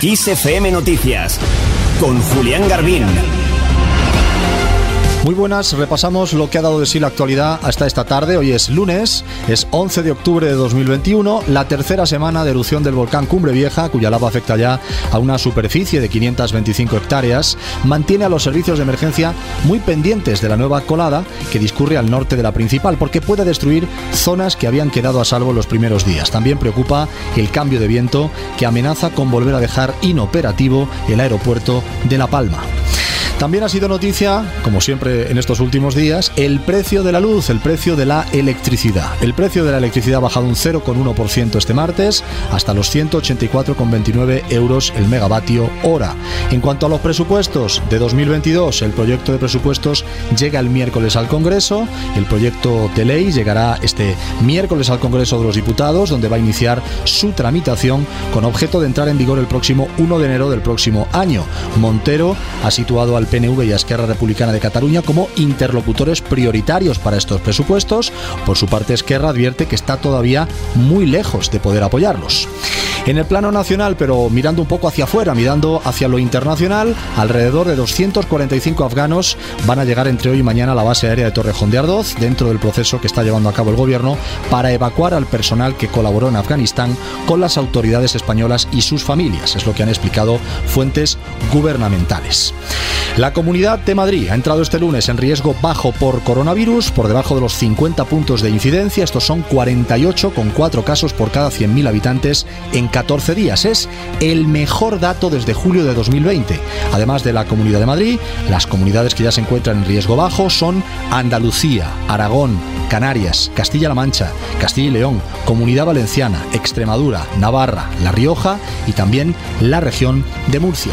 Kiss FM Noticias con Julián Garbín. Muy buenas, repasamos lo que ha dado de sí la actualidad hasta esta tarde. Hoy es lunes, es 11 de octubre de 2021, la tercera semana de erupción del volcán Cumbre Vieja, cuya lava afecta ya a una superficie de 525 hectáreas, mantiene a los servicios de emergencia muy pendientes de la nueva colada que discurre al norte de la principal, porque puede destruir zonas que habían quedado a salvo los primeros días. También preocupa el cambio de viento que amenaza con volver a dejar inoperativo el aeropuerto de La Palma. También ha sido noticia, como siempre en estos últimos días, el precio de la luz, el precio de la electricidad. El precio de la electricidad ha bajado un 0,1% este martes hasta los 184,29 euros el megavatio hora. En cuanto a los presupuestos de 2022, el proyecto de presupuestos llega el miércoles al Congreso. El proyecto de ley llegará este miércoles al Congreso de los Diputados, donde va a iniciar su tramitación con objeto de entrar en vigor el próximo 1 de enero del próximo año. Montero ha situado al PNV y a Esquerra Republicana de Cataluña como interlocutores prioritarios para estos presupuestos. Por su parte, Esquerra advierte que está todavía muy lejos de poder apoyarlos. En el plano nacional, pero mirando un poco hacia afuera, mirando hacia lo internacional, alrededor de 245 afganos van a llegar entre hoy y mañana a la base aérea de Torrejón de Ardoz, dentro del proceso que está llevando a cabo el gobierno para evacuar al personal que colaboró en Afganistán con las autoridades españolas y sus familias. Es lo que han explicado fuentes gubernamentales. La Comunidad de Madrid ha entrado este lunes en riesgo bajo por coronavirus, por debajo de los 50 puntos de incidencia. Estos son 48 con 4 casos por cada 100.000 habitantes en 14 días. Es el mejor dato desde julio de 2020. Además de la Comunidad de Madrid, las comunidades que ya se encuentran en riesgo bajo son Andalucía, Aragón, Canarias, Castilla-La Mancha, Castilla y León, Comunidad Valenciana, Extremadura, Navarra, La Rioja y también la región de Murcia.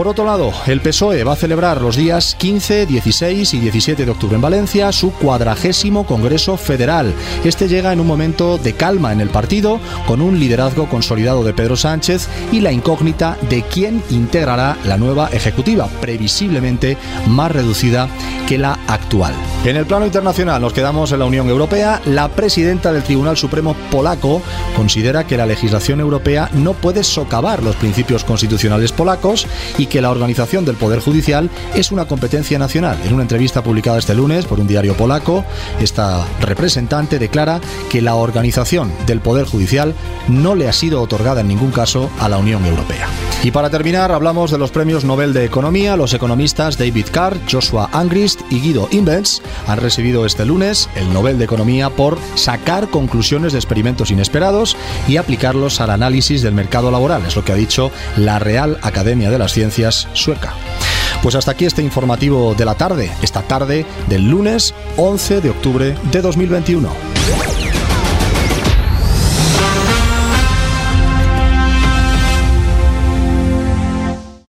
Por otro lado, el PSOE va a celebrar los días 15, 16 y 17 de octubre en Valencia su cuadragésimo Congreso Federal. Este llega en un momento de calma en el partido, con un liderazgo consolidado de Pedro Sánchez y la incógnita de quién integrará la nueva ejecutiva, previsiblemente más reducida que la actual. En el plano internacional nos quedamos en la Unión Europea. La presidenta del Tribunal Supremo polaco considera que la legislación europea no puede socavar los principios constitucionales polacos y que la organización del Poder Judicial es una competencia nacional. En una entrevista publicada este lunes por un diario polaco, esta representante declara que la organización del Poder Judicial no le ha sido otorgada en ningún caso a la Unión Europea. Y para terminar, hablamos de los premios Nobel de Economía. Los economistas David Carr, Joshua Angrist y Guido Imbens han recibido este lunes el Nobel de Economía por sacar conclusiones de experimentos inesperados y aplicarlos al análisis del mercado laboral. Es lo que ha dicho la Real Academia de las Ciencias sueca. Pues hasta aquí este informativo de la tarde, esta tarde del lunes 11 de octubre de 2021.